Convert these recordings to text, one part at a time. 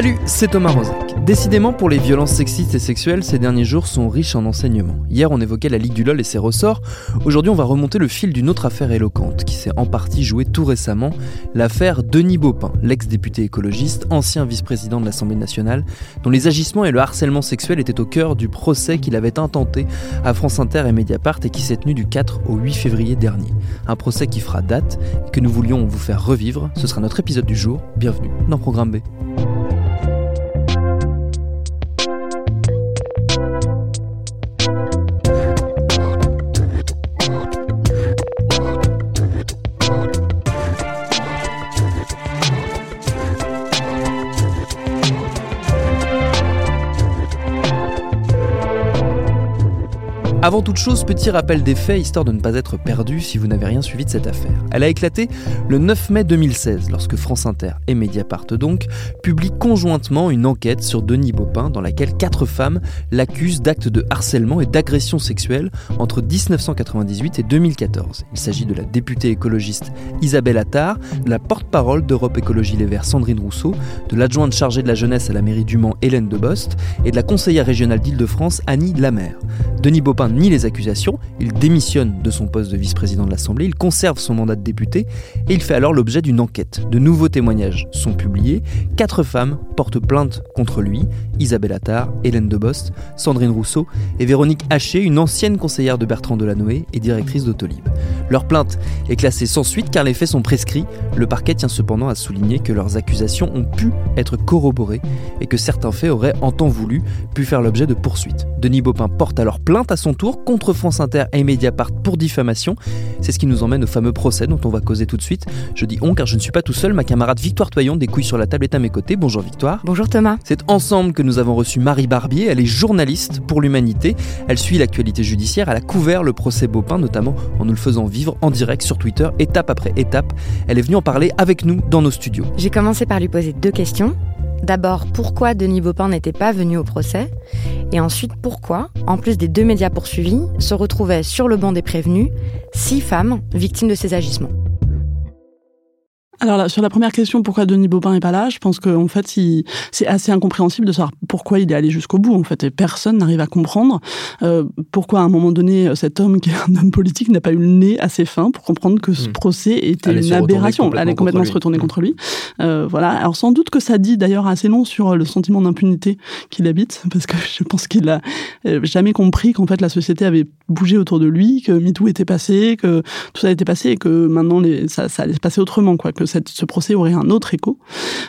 Salut, c'est Thomas Rozek. Décidément, pour les violences sexistes et sexuelles, ces derniers jours sont riches en enseignements. Hier, on évoquait la Ligue du LOL et ses ressorts. Aujourd'hui, on va remonter le fil d'une autre affaire éloquente qui s'est en partie jouée tout récemment, l'affaire Denis Baupin, l'ex-député écologiste, ancien vice-président de l'Assemblée nationale, dont les agissements et le harcèlement sexuel étaient au cœur du procès qu'il avait intenté à France Inter et Mediapart et qui s'est tenu du 4 au 8 février dernier. Un procès qui fera date et que nous voulions vous faire revivre. Ce sera notre épisode du jour. Bienvenue dans Programme B. Avant toute chose, petit rappel des faits, histoire de ne pas être perdu si vous n'avez rien suivi de cette affaire. Elle a éclaté le 9 mai 2016, lorsque France Inter et Mediapart donc publient conjointement une enquête sur Denis Baupin dans laquelle quatre femmes l'accusent d'actes de harcèlement et d'agression sexuelle entre 1998 et 2014. Il s'agit de la députée écologiste Isabelle Attard, de la porte-parole d'Europe Écologie Les Verts Sandrine Rousseau, de l'adjointe chargée de la jeunesse à la mairie du Mans Hélène Debost et de la conseillère régionale d'Île-de-France Annie Lamère. Denis Baupin nie les accusations, il démissionne de son poste de vice-président de l'Assemblée, il conserve son mandat de député et il fait alors l'objet d'une enquête. De nouveaux témoignages sont publiés, quatre femmes portent plainte contre lui, Isabelle Attard, Hélène Debost, Sandrine Rousseau et Véronique Haché, une ancienne conseillère de Bertrand Delanoë et directrice d'Autolib. Leur plainte est classée sans suite car les faits sont prescrits. Le parquet tient cependant à souligner que leurs accusations ont pu être corroborées et que certains faits auraient en temps voulu pu faire l'objet de poursuites. Denis Baupin porte alors plainte à son tour contre France Inter et Mediapart pour diffamation. C'est ce qui nous emmène au fameux procès dont on va causer tout de suite. Je dis on car je ne suis pas tout seul, ma camarade Victoire Toyon des couilles sur la table est à mes côtés. Bonjour Victoire. Bonjour Thomas. C'est ensemble que nous avons reçu Marie Barbier, elle est journaliste pour l'humanité. Elle suit l'actualité judiciaire, elle a couvert le procès Baupin notamment en nous le faisant vivre en direct sur Twitter, étape après étape. Elle est venue en parler avec nous dans nos studios. J'ai commencé par lui poser deux questions. D'abord, pourquoi Denis Baupin n'était pas venu au procès? Et ensuite, pourquoi, en plus des deux médias poursuivis, se retrouvaient sur le banc des prévenus six femmes victimes de ces agissements? Alors là, sur la première question, pourquoi Denis Baupin n'est pas là Je pense qu'en fait, c'est assez incompréhensible de savoir pourquoi il est allé jusqu'au bout. En fait, et personne n'arrive à comprendre euh, pourquoi à un moment donné, cet homme qui est un homme politique n'a pas eu le nez assez fin pour comprendre que ce hmm. procès était une aberration. Allait complètement se retourner contre lui. Euh, voilà. Alors sans doute que ça dit d'ailleurs assez long sur le sentiment d'impunité qu'il habite, parce que je pense qu'il a euh, jamais compris qu'en fait la société avait bougé autour de lui, que MeToo était passé, que tout ça était passé et que maintenant les, ça, ça allait se passer autrement, quoi. Que ce procès aurait un autre écho.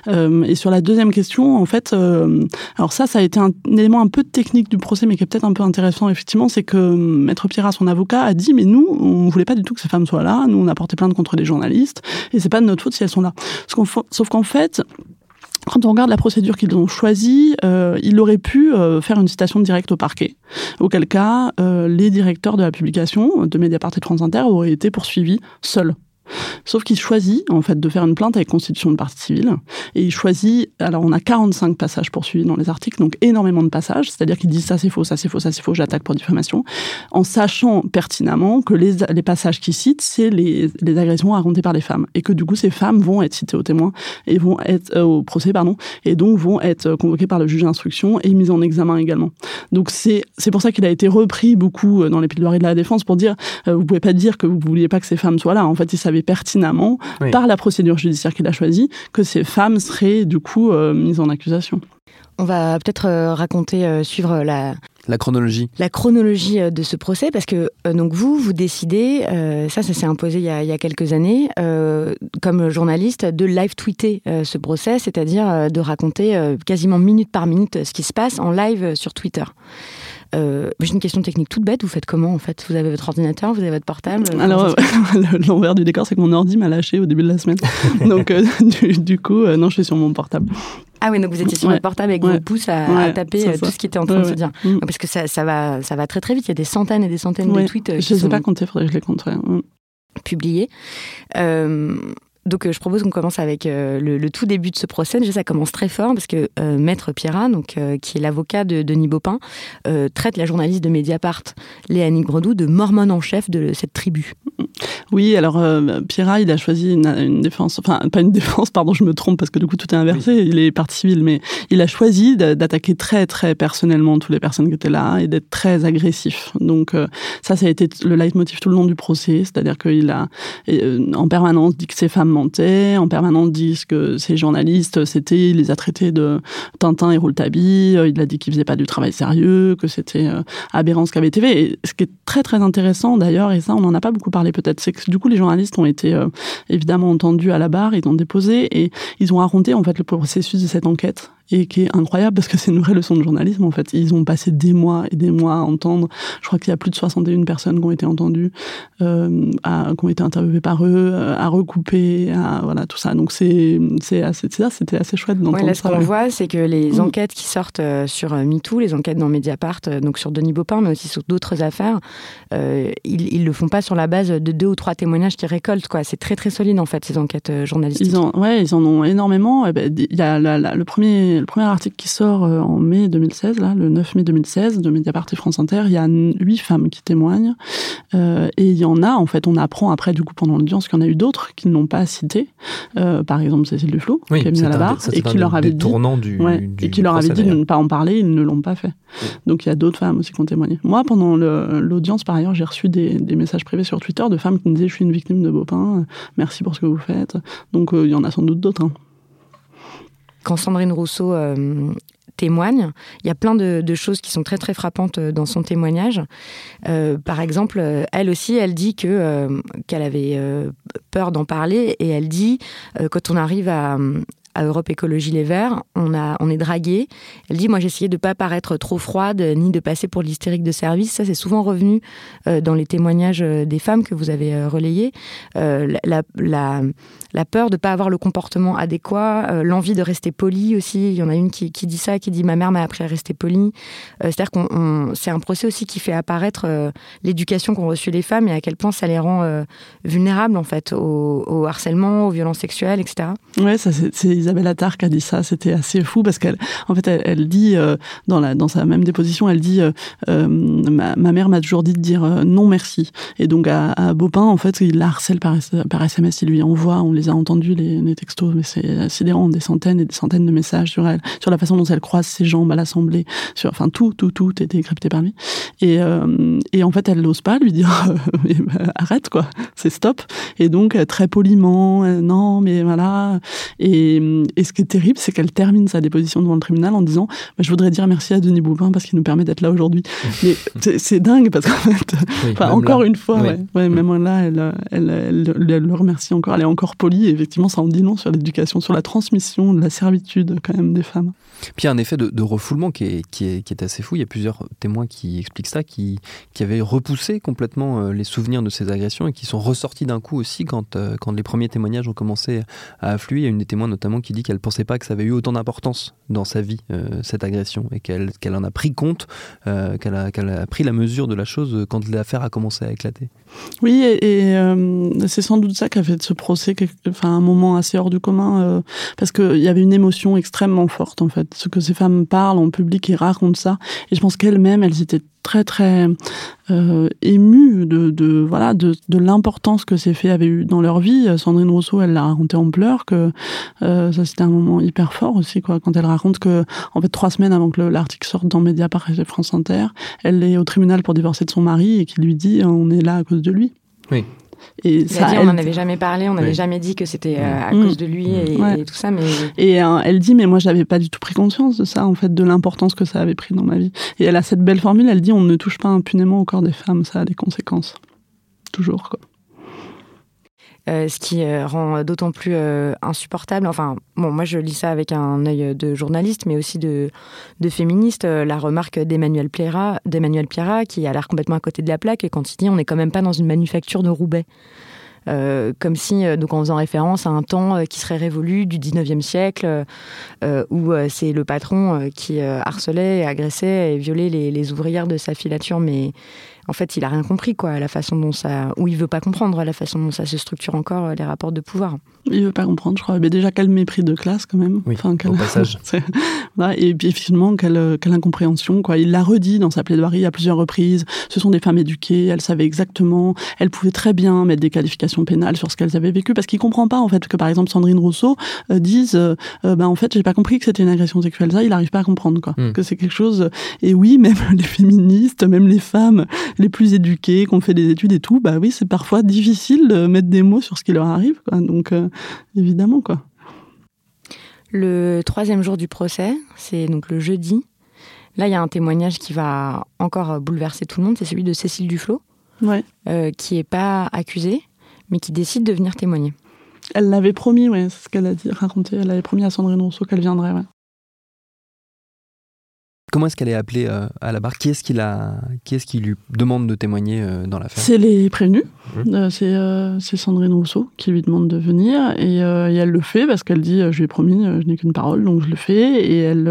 Euh, et sur la deuxième question, en fait, euh, alors ça, ça a été un, élément un peu technique du procès, mais qui est peut-être un peu intéressant, effectivement, c'est que Maître Pierrat, son avocat, a dit, mais nous, on voulait pas du tout que ces femmes soient là, nous, on a porté plainte contre les journalistes, et c'est pas de notre faute si elles sont là. Sauf qu'en fait, quand on regarde la procédure qu'ils ont choisie, euh, il aurait pu faire une citation directe au parquet, auquel cas les directeurs de la publication de Mediapart et de France Inter auraient été poursuivis seuls. Sauf qu'il choisit, en fait, de faire une plainte avec constitution de partie civile. Et il choisit, alors on a 45 passages poursuivis dans les articles, donc énormément de passages, c'est-à-dire qu'il dit ça c'est faux, ça c'est faux, ça c'est faux, j'attaque pour diffamation, en sachant pertinemment que les, passages qu'il cite, c'est les, agressions racontées par les femmes. Et que du coup, ces femmes vont être citées au témoin, et vont être, euh, au procès, pardon, et donc vont être convoquées par le juge d'instruction et mises en examen également. Donc c'est pour ça qu'il a été repris beaucoup euh, dans les plaidoiries de la défense pour dire, euh, vous pouvez pas dire que vous vouliez pas que ces femmes soient là. En fait, il pertinemment, par la procédure judiciaire qu'il a choisie, que ces femmes seraient du coup euh, mises en accusation. On va peut-être euh, raconter, euh, suivre la, la chronologie. La chronologie de ce procès, parce que donc vous, vous décidez, ça, ça s'est imposé il y, a, il y, a, quelques années, comme journaliste, de live tweeter ce procès, c'est-à-dire de raconter quasiment minute par minute ce qui se passe en live sur Twitter. Euh, J'ai une question technique toute bête. Vous faites comment en fait? Vous avez votre ordinateur, vous avez votre portable? Alors, l'envers du décor, c'est que mon ordi m'a lâché au début de la semaine. donc, euh, du, coup, euh, non, je suis sur mon portable. Ah oui, donc vous étiez sur votre portable avec vos pouces à, taper tout ce qui était en train de se dire. Mm. Parce que ça, ça, va, ça va très très vite. Il y a des centaines et des centaines de tweets. je ne sais pas compter, il faudrait que je les compte. Mm. Publiés. Donc, euh, je propose qu'on commence avec euh, le, tout début de ce procès. Déjà, ça commence très fort parce que euh, Maître Pierrat, donc, qui est l'avocat de Denis Baupin, traite la journaliste de Mediapart, Léanie Gredou, de mormone en chef de cette tribu. Oui, alors euh, Pierra, il a choisi une, défense, enfin pas une défense, pardon, je me trompe parce que du coup tout est inversé, il est parti civil, mais il a choisi d'attaquer très très personnellement toutes les personnes qui étaient là et d'être très agressif. Donc ça, ça a été le leitmotiv tout le long du procès, c'est-à-dire qu'il a en permanence dit que ces femmes mentaient, en permanence dit que ces journalistes, c'était, il les a traités de Tintin et Rouletabille, il a dit qu'ils faisaient pas du travail sérieux, que c'était aberrant ce qu'avait TV. Et ce qui est très très intéressant d'ailleurs, et ça on n'en a pas beaucoup parlé peut-être c'est que du coup les journalistes ont été euh, évidemment entendus à la barre, ils ont déposé et ils ont raconté en fait le processus de cette enquête et qui est incroyable parce que c'est une vraie leçon de journalisme en fait. Ils ont passé des mois et des mois à entendre. Je crois qu'il y a plus de 61 personnes qui ont été entendues, euh, à, qui ont été interviewées par eux, euh, à recouper, à voilà tout ça. Donc c'est c'est assez c'était assez chouette d'entendre ouais, là, Ce qu'on voit, c'est que les mm. enquêtes qui sortent euh, sur euh, MeToo, les enquêtes dans Mediapart, donc sur Denis Baupin, mais aussi sur d'autres affaires, euh, ils, ils le font pas sur la base de deux ou trois témoignages qu'ils récoltent. Quoi, c'est très très solide en fait ces enquêtes journalistiques. Ils en, ouais, ils en ont énormément. Eh ben, il y a le premier le premier article qui sort euh, en mai 2016, là, le 9 mai 2016, de Mediapart et France Inter, il y a huit femmes qui témoignent. Euh, et il y en a, en fait, on apprend après, du coup, pendant l'audience, qu'il y en a eu d'autres qui ne l'ont pas cité. Euh, par exemple, Cécile Duflot, qui a mis à la barre, et qui leur avait dit, du, et qui leur avait dit de ne pas en parler, ils ne l'ont pas fait. Donc il y a d'autres femmes aussi qui ont témoigné. Moi, pendant l'audience, par ailleurs, j'ai reçu des, des, messages privés sur Twitter de femmes qui me disaient Je suis une victime de Baupin, merci pour ce que vous faites. Donc il y en a sans doute d'autres. Hein quand Sandrine Rousseau euh, il y a plein de, choses qui sont très très frappantes euh, dans son témoignage. Euh, par exemple, elle aussi, elle dit que qu'elle avait peur d'en parler et elle dit quand on arrive à, à Europe Écologie Les Verts, on, a, on est dragué. Elle dit, moi j'essayais de ne pas paraître trop froide, ni de passer pour l'hystérique de service. Ça, c'est souvent revenu euh, dans les témoignages euh, des femmes que vous avez euh, relayés. la, la, la, peur de ne pas avoir le comportement adéquat, l'envie de rester poli aussi. Il y en a une qui, qui dit ça, qui dit, ma mère m'a appris à rester poli. C'est-à-dire qu'on c'est un procès aussi qui fait apparaître l'éducation qu'ont reçue les femmes et à quel point ça les rend vulnérables en fait au, au, harcèlement, aux violences sexuelles, etc. Ouais, ça c'est Isabelle Attard qui a dit ça. C'était assez fou parce qu'elle, en fait, elle, dit euh, dans sa même déposition, elle dit euh, euh, ma, mère m'a toujours dit de dire non merci. Et donc à, à, en fait, il la harcèle par, SMS, il lui envoie, on les a entendus les, textos, mais c'est sidérant, des centaines et des centaines de messages sur elle, sur la façon dont elle croise ses jambes à l'Assemblée, sur enfin tout tout tout était décrypté par lui. Et en fait, elle n'ose pas lui dire arrête quoi, c'est stop. Et donc très poliment, non mais voilà. Et euh, et ce qui est terrible, c'est qu'elle termine sa déposition devant le tribunal en disant bah, Je voudrais dire merci à Denis Boupin parce qu'il nous permet d'être là aujourd'hui. Mais c'est dingue parce qu'en fait, encore une fois, ouais, même là, elle, elle, le remercie encore. Elle est encore polie. Et effectivement, ça en dit long sur l'éducation, sur la transmission de la servitude quand même des femmes. Puis il y a un effet de, refoulement qui est, qui, est, qui est, assez fou. Il y a plusieurs témoins qui expliquent ça, qui, qui avaient repoussé complètement euh, les souvenirs de ces agressions et qui sont ressortis d'un coup aussi quand, euh, quand les premiers témoignages ont commencé à affluer. Il y a une des témoins notamment qui dit qu'elle ne pensait pas que ça avait eu autant d'importance dans sa vie, euh, cette agression, et qu'elle en a pris compte, qu'elle a, qu'elle a pris la mesure de la chose quand l'affaire a commencé à éclater. Oui, et, c'est sans doute ça qui a fait de ce procès enfin, un moment assez hors du commun, parce qu'il y avait une émotion extrêmement forte en fait ce que ces femmes parlent en public et racontent ça. Et je pense qu'elles-mêmes, elles étaient très très euh, émues de, de voilà de, de l'importance que ces faits avaient eu dans leur vie. Sandrine Rousseau, elle l'a raconté en pleurs que euh, ça c'était un moment hyper fort aussi quoi quand elle raconte que en fait trois semaines avant que l'article sorte dans Mediapart et France Inter, elle est au tribunal pour divorcer de son mari et qui lui dit on est là à cause de lui. Oui. Et ça, dit, on n'en avait jamais parlé, on n'avait jamais dit que c'était euh, à cause de lui et, tout ça. Mais... Et euh, elle dit, mais moi, j'avais pas du tout pris conscience de ça, en fait, de l'importance que ça avait pris dans ma vie. Et elle a cette belle formule, elle dit, on ne touche pas impunément au corps des femmes, ça a des conséquences. Toujours, quoi. Euh, ce qui euh, rend d'autant plus euh, insupportable. Enfin, bon, moi je lis ça avec un œil de journaliste, mais aussi de, féministe. la remarque d'Emmanuel Pierrat, qui a l'air complètement à côté de la plaque, et quand il dit on n'est quand même pas dans une manufacture de Roubaix. comme si, donc en faisant référence à un temps qui serait révolu du 19e siècle, où c'est le patron qui harcelait, agressait et violait les, les, ouvrières de sa filature, mais en fait, il a rien compris, quoi, la façon dont ça, ou il veut pas comprendre la façon dont ça se structure encore les rapports de pouvoir. Il veut pas comprendre, je crois. Mais déjà, quel mépris de classe, quand même. Oui, enfin, quel... au passage. et puis, finalement, quelle, quelle incompréhension, quoi. Il l'a redit dans sa plaidoirie à plusieurs reprises. Ce sont des femmes éduquées, elles savaient exactement, elles pouvaient très bien mettre des qualifications pénales sur ce qu'elles avaient vécu, parce qu'il comprend pas, en fait, que par exemple, Sandrine Rousseau euh, dise, euh, euh, ben, en fait, j'ai pas compris que c'était une agression sexuelle. Ça, il arrive pas à comprendre, quoi. Hmm. Que c'est quelque chose. Et oui, même les féministes, même les femmes les plus éduquées, qui ont fait des études et tout, bah oui, c'est parfois difficile de mettre des mots sur ce qui leur arrive, quoi. Donc, évidemment, quoi. Le troisième jour du procès, c'est donc le jeudi. Là, il y a un témoignage qui va encore bouleverser tout le monde, c'est celui de Cécile Duflot, ouais. qui n'est pas accusée, mais qui décide de venir témoigner. Elle l'avait promis, ouais, c'est ce qu'elle a dit, raconté. Elle avait promis à Sandrine Rousseau qu'elle viendrait, ouais. Comment est-ce qu'elle est appelée euh, à la barre? Qui est-ce qui, qui, est qui lui demande de témoigner euh, dans l'affaire? C'est les prévenus. Mmh. Euh, c'est Sandrine Rousseau qui lui demande de venir et, elle le fait parce qu'elle dit je lui ai promis, je n'ai qu'une parole, donc je le fais. Et elle,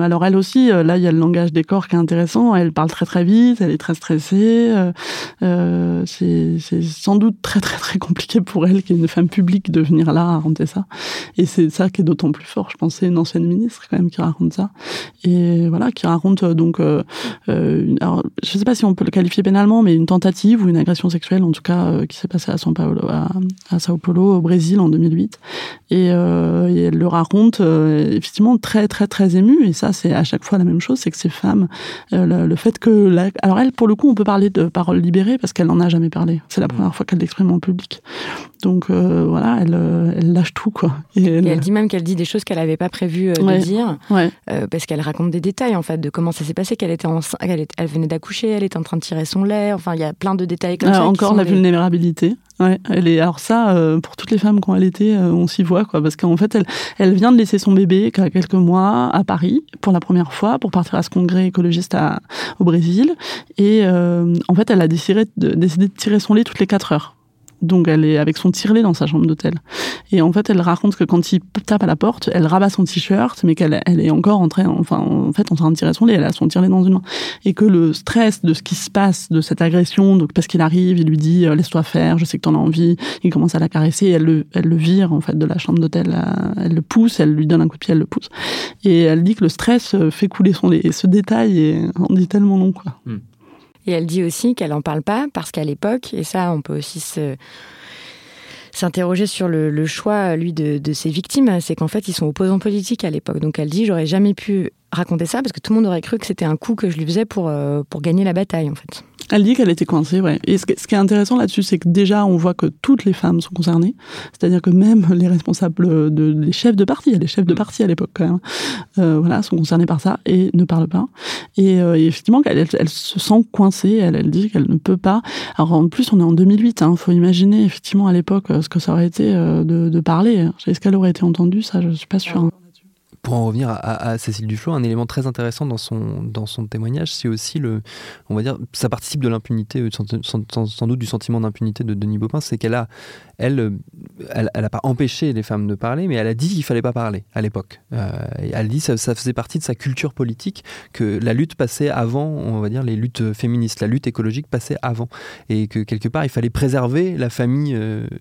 alors elle aussi, là il y a le langage des corps qui est intéressant. Elle parle très très vite, elle est très stressée. c'est sans doute très très très compliqué pour elle, qui est une femme publique, de venir là raconter ça. Et c'est ça qui est d'autant plus fort. Je pense c'est une ancienne ministre quand même qui raconte ça. Et voilà qui raconte euh, donc, euh, euh, alors, je ne sais pas si on peut le qualifier pénalement, mais une tentative ou une agression sexuelle, en tout cas, qui s'est passée à São Paulo, à, Sao Paulo, au Brésil, en 2008. Et, elle le raconte effectivement très, très, très émue. Et ça, c'est à chaque fois la même chose, c'est que ces femmes, le, fait que, alors elle, pour le coup, on peut parler de parole libérée parce qu'elle n'en a jamais parlé. C'est la mmh. première fois qu'elle l'exprime en public. Donc voilà, elle, elle, lâche tout, quoi. Et elle, dit même qu'elle dit des choses qu'elle n'avait pas prévu de dire, parce qu'elle raconte des détails, en fait, de comment ça s'est passé, qu'elle était, elle, venait d'accoucher, elle était en train de tirer son lait. Enfin, il y a plein de détails comme ça. Encore la vulnérabilité. Ouais, elle est alors ça euh, pour toutes les femmes qui ont allaité, euh, on s'y voit quoi, parce qu'en fait elle, elle vient de laisser son bébé qui a quelques mois à Paris pour la première fois pour partir à ce congrès écologiste à, au Brésil et euh, en fait elle a décidé de, décidé de tirer son lait toutes les quatre heures. Donc elle est avec son tirelet dans sa chambre d'hôtel. Et en fait, elle raconte que quand il tape à la porte, elle rabat son t-shirt, mais qu'elle elle est encore en train, enfin, en fait, en train de tirer son lait. Elle a son tirelet dans une main. Et que le stress de ce qui se passe, de cette agression, donc parce qu'il arrive, il lui dit euh, laisse-toi faire, je sais que t'en as envie. Il commence à la caresser, elle le, elle le vire en fait de la chambre d'hôtel. Elle le pousse, elle lui donne un coup de pied, elle le pousse. Et elle dit que le stress euh, fait couler son lait. Et ce détail, on dit tellement long quoi. Hmm. Et elle dit aussi qu'elle n'en parle pas parce qu'à l'époque, et ça on peut aussi s'interroger sur le, choix, lui, de, ses victimes, c'est qu'en fait, ils sont opposants politiques à l'époque. Donc elle dit, j'aurais jamais pu raconter ça parce que tout le monde aurait cru que c'était un coup que je lui faisais pour, euh, pour gagner la bataille, en fait. Elle dit qu'elle était coincée, ouais. Et ce, qui est intéressant là-dessus, c'est que déjà, on voit que toutes les femmes sont concernées. C'est-à-dire que même les responsables, de, les chefs de parti, il y a des chefs de mm. parti à l'époque quand même, euh, voilà, sont concernés par ça et ne parlent pas. Et, euh, effectivement, elle, elle, se sent coincée. Elle, elle dit qu'elle ne peut pas. Alors en plus, on est en 2008. Il hein, faut imaginer effectivement à l'époque euh, ce que ça aurait été de, de parler. Est-ce qu'elle aurait été entendue? Ça, je suis pas sûre. Hein pour en revenir à, Cécile Duflo, un élément très intéressant dans son, témoignage, c'est aussi le, on va dire, ça participe de l'impunité, euh, sans, doute du sentiment d'impunité de Denis Baupin, c'est qu'elle a, elle, euh, elle, n'a pas empêché les femmes de parler, mais elle a dit qu'il fallait pas parler à l'époque. Euh, elle dit que ça, faisait partie de sa culture politique que la lutte passait avant, on va dire, les luttes féministes, la lutte écologique passait avant, et que quelque part il fallait préserver la famille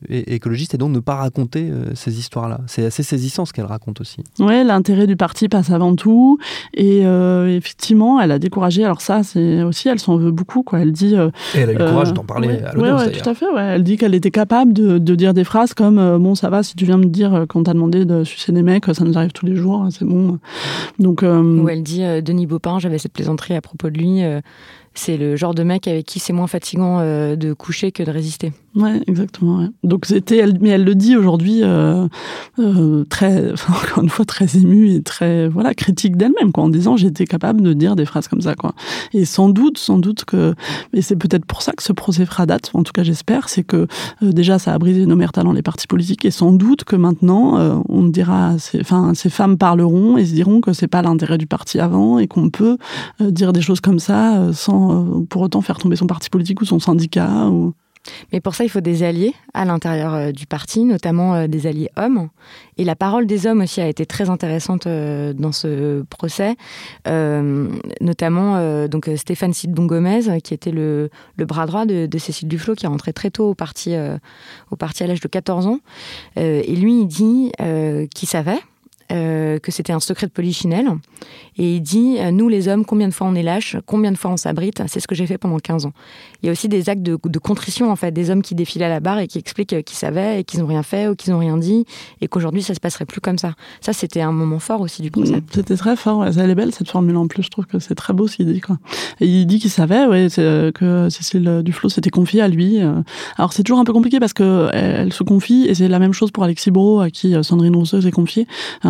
écologiste et donc ne pas raconter ces histoires-là. C'est assez saisissant ce qu'elle raconte aussi. Ouais, l'intérêt du parti passe avant tout. Et euh, effectivement, elle a découragé. Alors ça, c'est aussi, elle s'en veut beaucoup. Quoi. Elle dit. Euh, et elle a eu le courage d'en parler à l'audience. Ouais, tout à fait. Ouais. Elle dit qu'elle était capable de, de, dire des phrases comme euh, bon, ça va, si tu viens me dire quand t'as demandé de sucer des mecs, ça nous arrive tous les jours, hein, c'est bon. Donc. Où elle dit Denis Baupin, j'avais cette plaisanterie à propos de lui c'est le genre de mec avec qui c'est moins fatigant de coucher que de résister. Ouais, exactement. Donc c'était, mais elle le dit aujourd'hui euh, euh, très, encore une fois très émue et très voilà critique d'elle-même quoi, en disant j'étais capable de dire des phrases comme ça quoi. Et sans doute, sans doute que, et c'est peut-être pour ça que ce procès fera date. En tout cas, j'espère, c'est que euh, déjà ça a brisé nos merdes dans les partis politiques et sans doute que maintenant euh, on dira, enfin ces femmes parleront et se diront que c'est pas l'intérêt du parti avant et qu'on peut dire des choses comme ça sans pour autant faire tomber son parti politique ou son syndicat Mais pour ça, il faut des alliés à l'intérieur euh, du parti, notamment euh, des alliés hommes. Et la parole des hommes aussi a été très intéressante euh, dans ce procès, notamment donc Stéphane Sidbon Gomez, qui était le, bras droit de, Cécile Duflot, qui est rentré très tôt au parti, au parti à l'âge de 14 ans. et lui, il dit qu'il savait euh, que c'était un secret de polichinelle. Et il dit euh, Nous, les hommes, combien de fois on est lâche Combien de fois on s'abrite C'est ce que j'ai fait pendant 15 ans. Il y a aussi des actes de, contrition, en fait, des hommes qui défilent à la barre et qui expliquent euh, qu'ils savaient et qu'ils n'ont rien fait ou qu'ils n'ont rien dit et qu'aujourd'hui, ça se passerait plus comme ça. Ça, c'était un moment fort aussi du procès. C'était très fort. Elle est belle, cette formule en plus. Je trouve que c'est très beau ce qu'il dit. Quoi. Et il dit qu'il savait ouais, que Cécile Duflot s'était confiée à lui. Alors, c'est toujours un peu compliqué parce qu'elle elle se confie et c'est la même chose pour Alexis Bro, à qui Sandrine Rousseau s'est confiée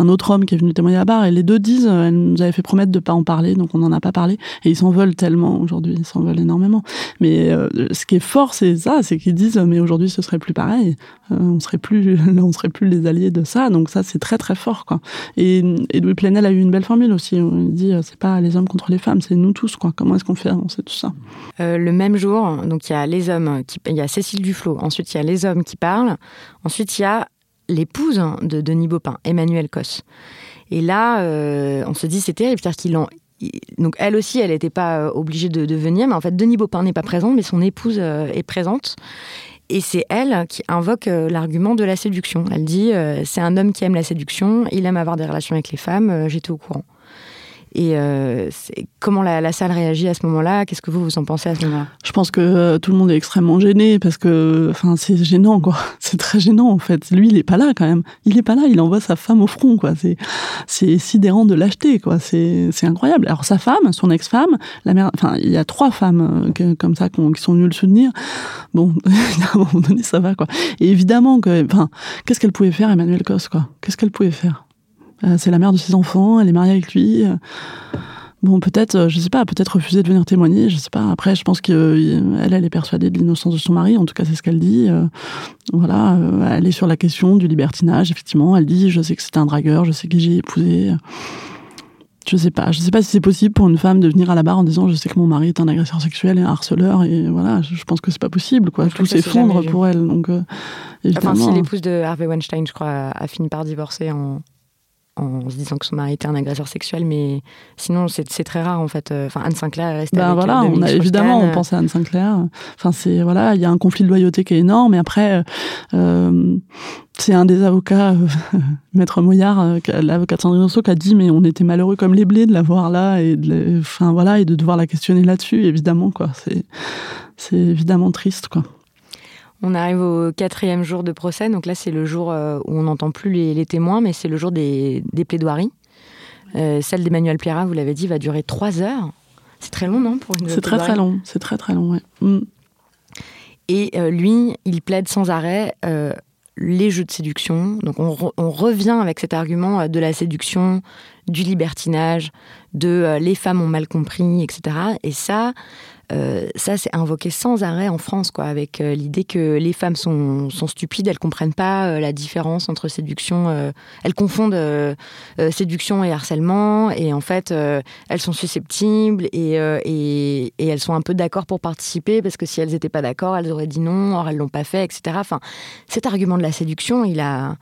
autre homme qui est venu témoigner à la barre, et les deux disent, euh, elle nous avait fait promettre de pas en parler, donc on n'en a pas parlé, et ils s'en veulent tellement aujourd'hui, ils s'en veulent énormément. Mais euh, ce qui est fort, c'est ça, c'est qu'ils disent, mais aujourd'hui ce serait plus pareil, euh, on serait plus, on serait plus les alliés de ça, donc ça c'est très très fort, quoi. Et, et Louis Plenel a eu une belle formule aussi, il dit, c'est pas les hommes contre les femmes, c'est nous tous, quoi. Comment est-ce qu'on fait avancer tout ça? Le même jour, donc il y a les hommes, qui, il y a Cécile Duflot, ensuite il y a les hommes qui parlent, ensuite il y a l'épouse de Denis Baupin, Emmanuel Cos. Et là, euh, on se dit c'est terrible, c'est-à-dire qu'il en, donc elle aussi, elle n'était pas euh, obligée de, venir, mais en fait Denis Baupin n'est pas présent, mais son épouse euh, est présente. Et c'est elle qui invoque l'argument de la séduction. Elle dit c'est un homme qui aime la séduction, il aime avoir des relations avec les femmes, j'étais au courant. Et euh, comment la, salle réagit à ce moment-là? Qu'est-ce que vous, vous en pensez à ce moment-là? Je pense que euh, tout le monde est extrêmement gêné parce que c'est gênant, quoi. C'est très gênant, en fait. Lui, il n'est pas là, quand même. Il n'est pas là, il envoie sa femme au front, quoi. C'est sidérant de l'acheter, quoi. C'est incroyable. Alors, sa femme, son ex-femme, la mère, enfin, il y a trois femmes euh, comme ça qui sont venues le soutenir. Bon, à un moment donné, ça va, quoi. Et évidemment qu'est-ce qu'elle pouvait faire, Emmanuel Cos, quoi? Qu'est-ce qu'elle pouvait faire? C'est la mère de ses enfants, elle est mariée avec lui. Bon, peut-être, euh, je sais pas, peut-être refuser de venir témoigner, je sais pas. Après, je pense qu'elle, euh, elle est persuadée de l'innocence de son mari, en tout cas, c'est ce qu'elle dit. voilà, elle est sur la question du libertinage, effectivement. Elle dit, je sais que c'est un dragueur, je sais que j'ai épousé. Je sais pas, je sais pas si c'est possible pour une femme de venir à la barre en disant, je sais que mon mari est un agresseur sexuel et un harceleur, et voilà, je pense que c'est pas possible, quoi. Tout s'effondre pour elle, donc. enfin, si l'épouse de Harvey Weinstein, je crois, a fini par divorcer en en se disant que son mari était un agresseur sexuel, mais sinon c'est très rare en fait. Enfin Anne Sinclair est restée ben avec voilà, on a, évidemment on pense à Anne Sinclair. Enfin c'est voilà, il y a un conflit de loyauté qui est énorme. Et après, euh, c'est un des avocats, euh, Maître euh, l'avocat de Sandrine Rousseau, qui a dit mais on était malheureux comme les blés de la voir là et de, enfin voilà et de devoir la questionner là-dessus. Évidemment quoi, c'est c'est évidemment triste quoi. On arrive au quatrième jour de procès, donc là c'est le jour euh, où on n'entend plus les, témoins, mais c'est le jour des, plaidoiries. Euh, celle d'Emmanuel Pierrat, vous l'avez dit, va durer trois heures. C'est très long, non pour une C'est très très long, c'est très très long, ouais. Mm. Et euh, lui, il plaide sans arrêt les jeux de séduction. Donc on, on, revient avec cet argument de la séduction, du libertinage, de les femmes ont mal compris, etc. Et ça, euh, ça, c'est invoqué sans arrêt en France, quoi, avec euh, l'idée que les femmes sont, stupides, elles comprennent pas euh, la différence entre séduction, elles confondent séduction et harcèlement, et en fait, elles sont susceptibles et, elles sont un peu d'accord pour participer parce que si elles n'étaient pas d'accord, elles auraient dit non, or elles l'ont pas fait, etc. Enfin, cet argument de la séduction, il a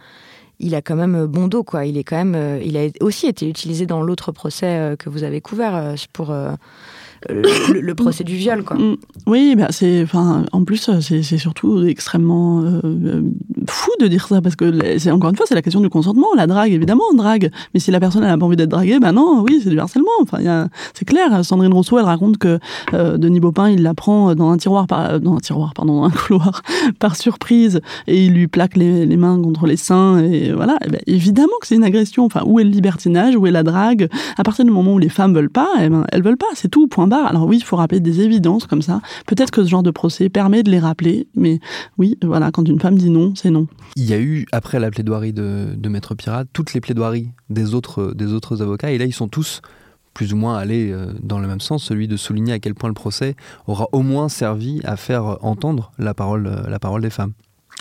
il a quand même bon dos, quoi. Il est quand même, il a aussi été utilisé dans l'autre procès que vous avez couvert pour le, procès du viol, quoi. Mm. Oui, bah c'est, en plus, c'est surtout extrêmement euh, euh, fou de dire ça parce que c'est encore une fois, c'est la question du consentement. La drague, évidemment, on drague, mais si la personne n'a pas envie d'être draguée, ben non, oui, c'est du harcèlement. Enfin, c'est clair. Sandrine Rousseau, elle raconte que euh, Denis Baupin, il la prend dans un tiroir, par, dans un tiroir, pardon, dans un couloir, par surprise, et il lui plaque les, mains contre les seins, et voilà. Eh ben, évidemment que c'est une agression. Enfin, où est le libertinage, où est la drague? À partir du moment où les femmes veulent pas, eh ben, elles veulent pas. C'est tout. Point alors oui, il faut rappeler des évidences comme ça. Peut-être que ce genre de procès permet de les rappeler, mais oui, voilà, quand une femme dit non, c'est non. Il y a eu, après la plaidoirie de, Maître Pirate, toutes les plaidoiries des autres, des autres avocats, et là, ils sont tous plus ou moins allés euh, dans le même sens, celui de souligner à quel point le procès aura au moins servi à faire entendre la parole, la parole des femmes.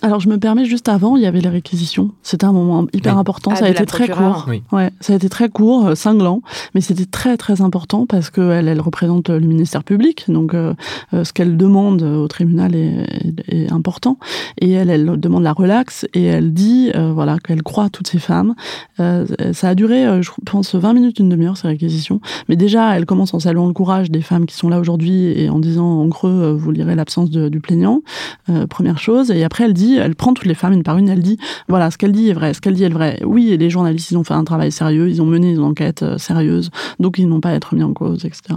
Alors je me permets juste avant, il y avait les réquisitions. C'était un moment hyper important. Ah, ça a été très court. Oui. Ouais, ça a été très court, euh, cinglant, mais c'était très très important parce qu'elle elle représente euh, le ministère public, donc euh, euh, ce qu'elle demande au tribunal est, est- est important. Et elle, elle demande la relaxe et elle dit euh, voilà qu'elle croit toutes ces femmes. Euh, ça a duré, euh, je pense, 20 minutes, une demi-heure ces réquisitions. Mais déjà, elle commence en saluant le courage des femmes qui sont là aujourd'hui et en disant en creux, euh, vous lirez l'absence du plaignant. Euh, première chose. Et après, elle dit, elle prend toutes les femmes une par une, elle dit, voilà, ce qu'elle dit est vrai, ce qu'elle dit est vrai. Oui, et les journalistes, ils ont fait un travail sérieux, ils ont mené une enquête euh, sérieuse, donc ils n'ont pas à être mis en cause, etc.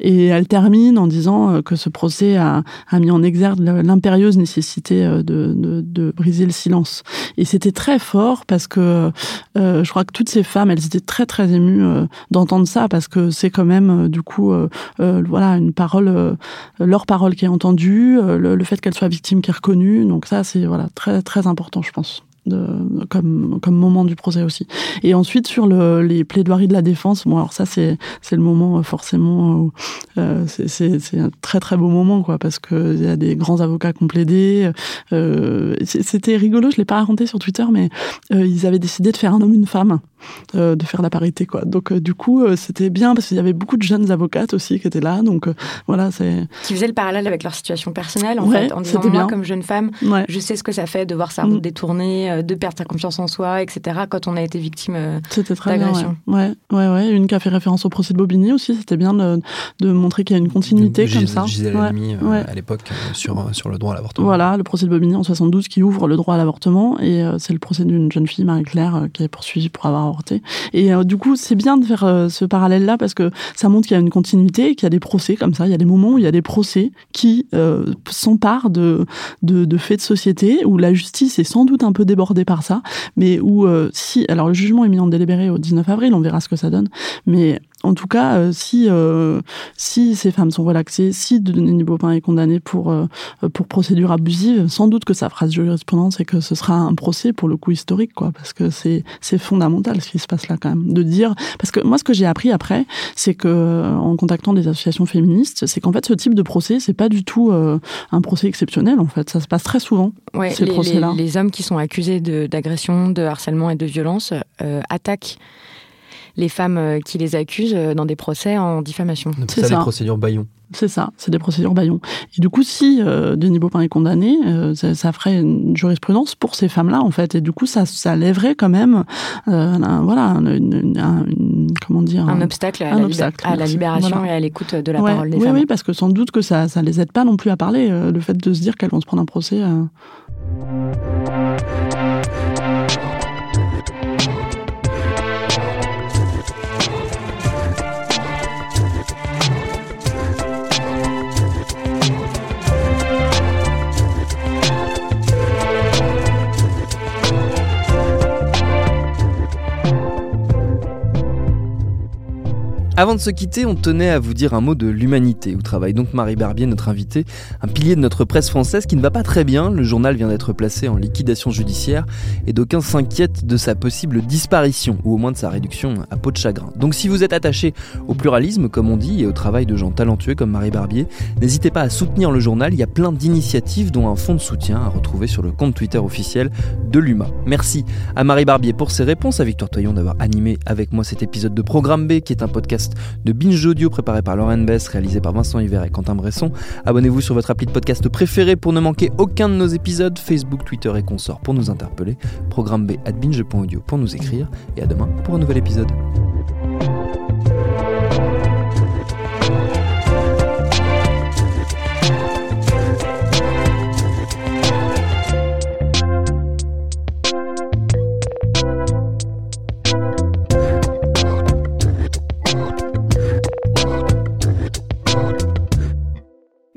Et elle termine en disant euh, que ce procès a, a mis en exergue l'impérieuse nécessité euh, de, de, briser le silence. Et c'était très fort parce que je crois que toutes ces femmes, elles étaient très très émues d'entendre ça parce que c'est quand même du coup, voilà, une parole, leur parole qui est entendue, le, le fait qu'elle soit victime qui est reconnue. Donc ça, c'est voilà très très important, je pense. De, comme, comme moment du procès aussi. Et ensuite, sur le, les plaidoiries de la défense, bon, alors ça, c'est c'est le moment, euh, forcément, où euh, c'est- un très très beau moment, quoi, parce qu'il y a des grands avocats qui ont plaidé. Euh, C'était rigolo, je l'ai pas raconté sur Twitter, mais euh, ils avaient décidé de faire un homme, une femme, euh, de faire la parité, quoi. Donc, euh, du coup, euh, c'était bien, parce qu'il y avait beaucoup de jeunes avocates aussi qui étaient là, donc voilà, c'est... Qui faisait le parallèle avec leur situation personnelle, en Ouais, fait, en disant, moi, bien. comme jeune femme, Ouais. je sais ce que ça fait de voir sa route détournée, euh, de perdre sa confiance en soi, etc., quand on a été victime. euh, C'était très bien. d'agression. Ouais. ouais, ouais, ouais. Une qui a fait référence au procès de Bobigny aussi. C'était bien de, de montrer qu'il y a une continuité De comme Gis- ça. Gisèle Ouais, euh, ouais. à l'époque euh, sur, euh, sur le droit à l'avortement. Voilà, le procès de Bobigny en 72 qui ouvre le droit à l'avortement et euh, c'est le procès d'une jeune fille, Marie-Claire, euh, qui est poursuivie pour avoir avorté. Et euh, du coup, c'est bien de faire euh, ce parallèle-là parce que ça montre qu'il y a une continuité, qu'il y a des procès comme ça. Il y a des moments où il y a des procès qui euh, s'emparent de, de, de faits de société où la justice est sans doute un peu débordée par ça, mais où euh, si, alors le jugement est mis délibéré au 19 avril, on verra ce que ça donne, mais en tout cas, euh, si euh, si ces femmes sont relaxées, si Denis Baupin est condamné pour euh, pour procédure abusive, sans doute que ça fera jurisprudence et que ce sera un procès pour le coup historique, quoi, parce que c'est c'est fondamental ce qui se passe là quand même, de dire parce que moi ce que j'ai appris après, c'est que en contactant des associations féministes, c'est qu'en fait ce type de procès c'est pas du tout euh, un procès exceptionnel en fait, ça se passe très souvent. Ouais, Ces les, procès-là. les- les hommes qui sont accusés de- d'agression, de, harcèlement et de violence euh, attaquent les femmes euh, qui les accusent euh, dans des procès en diffamation. C'est ça, les ça. procédures Bayon. C'est ça, c'est des procédures Bayon. Et du coup, si euh, Denis Baupin est condamné, euh, ça, ça ferait une jurisprudence pour ces femmes-là, en fait. Et du coup, ça, ça lèverait quand même, euh, un- voilà, un- une, une- un- une- comment dire, Un obstacle à, un la, obstacle, à la libération Voilà. et à l'écoute de la Ouais, parole des oui, femmes. oui, parce que sans doute que ça, ça les aide pas non plus à parler. euh, le fait de se dire qu'elles vont se prendre un procès. Avant de se quitter, on tenait à vous dire un mot de l'humanité, où travaille donc Marie Barbier, notre invitée, un pilier de notre presse française qui ne va pas très bien. Le journal vient d'être placé en liquidation judiciaire et d'aucuns s'inquiètent de sa possible disparition, ou au moins de sa réduction à peau de chagrin. Donc si vous êtes attaché au pluralisme, comme on dit, et au travail de gens talentueux comme Marie Barbier, n'hésitez pas à soutenir le journal. Il y a plein d'initiatives, dont un fonds de soutien à retrouver sur le compte Twitter officiel de l'UMA. Merci à Marie Barbier pour ses réponses, à Victoire Toyon d'avoir animé avec moi cet épisode de Programme B, qui est un de Binge Audio préparé par Lauren Bess, réalisé par Vincent Hiver et Quentin Bresson. Abonnez-vous sur votre appli de podcast préféré pour ne manquer aucun de nos épisodes, Facebook, Twitter et consorts pour nous interpeller, programme B at binge.audio pour nous écrire, et à demain pour un nouvel épisode.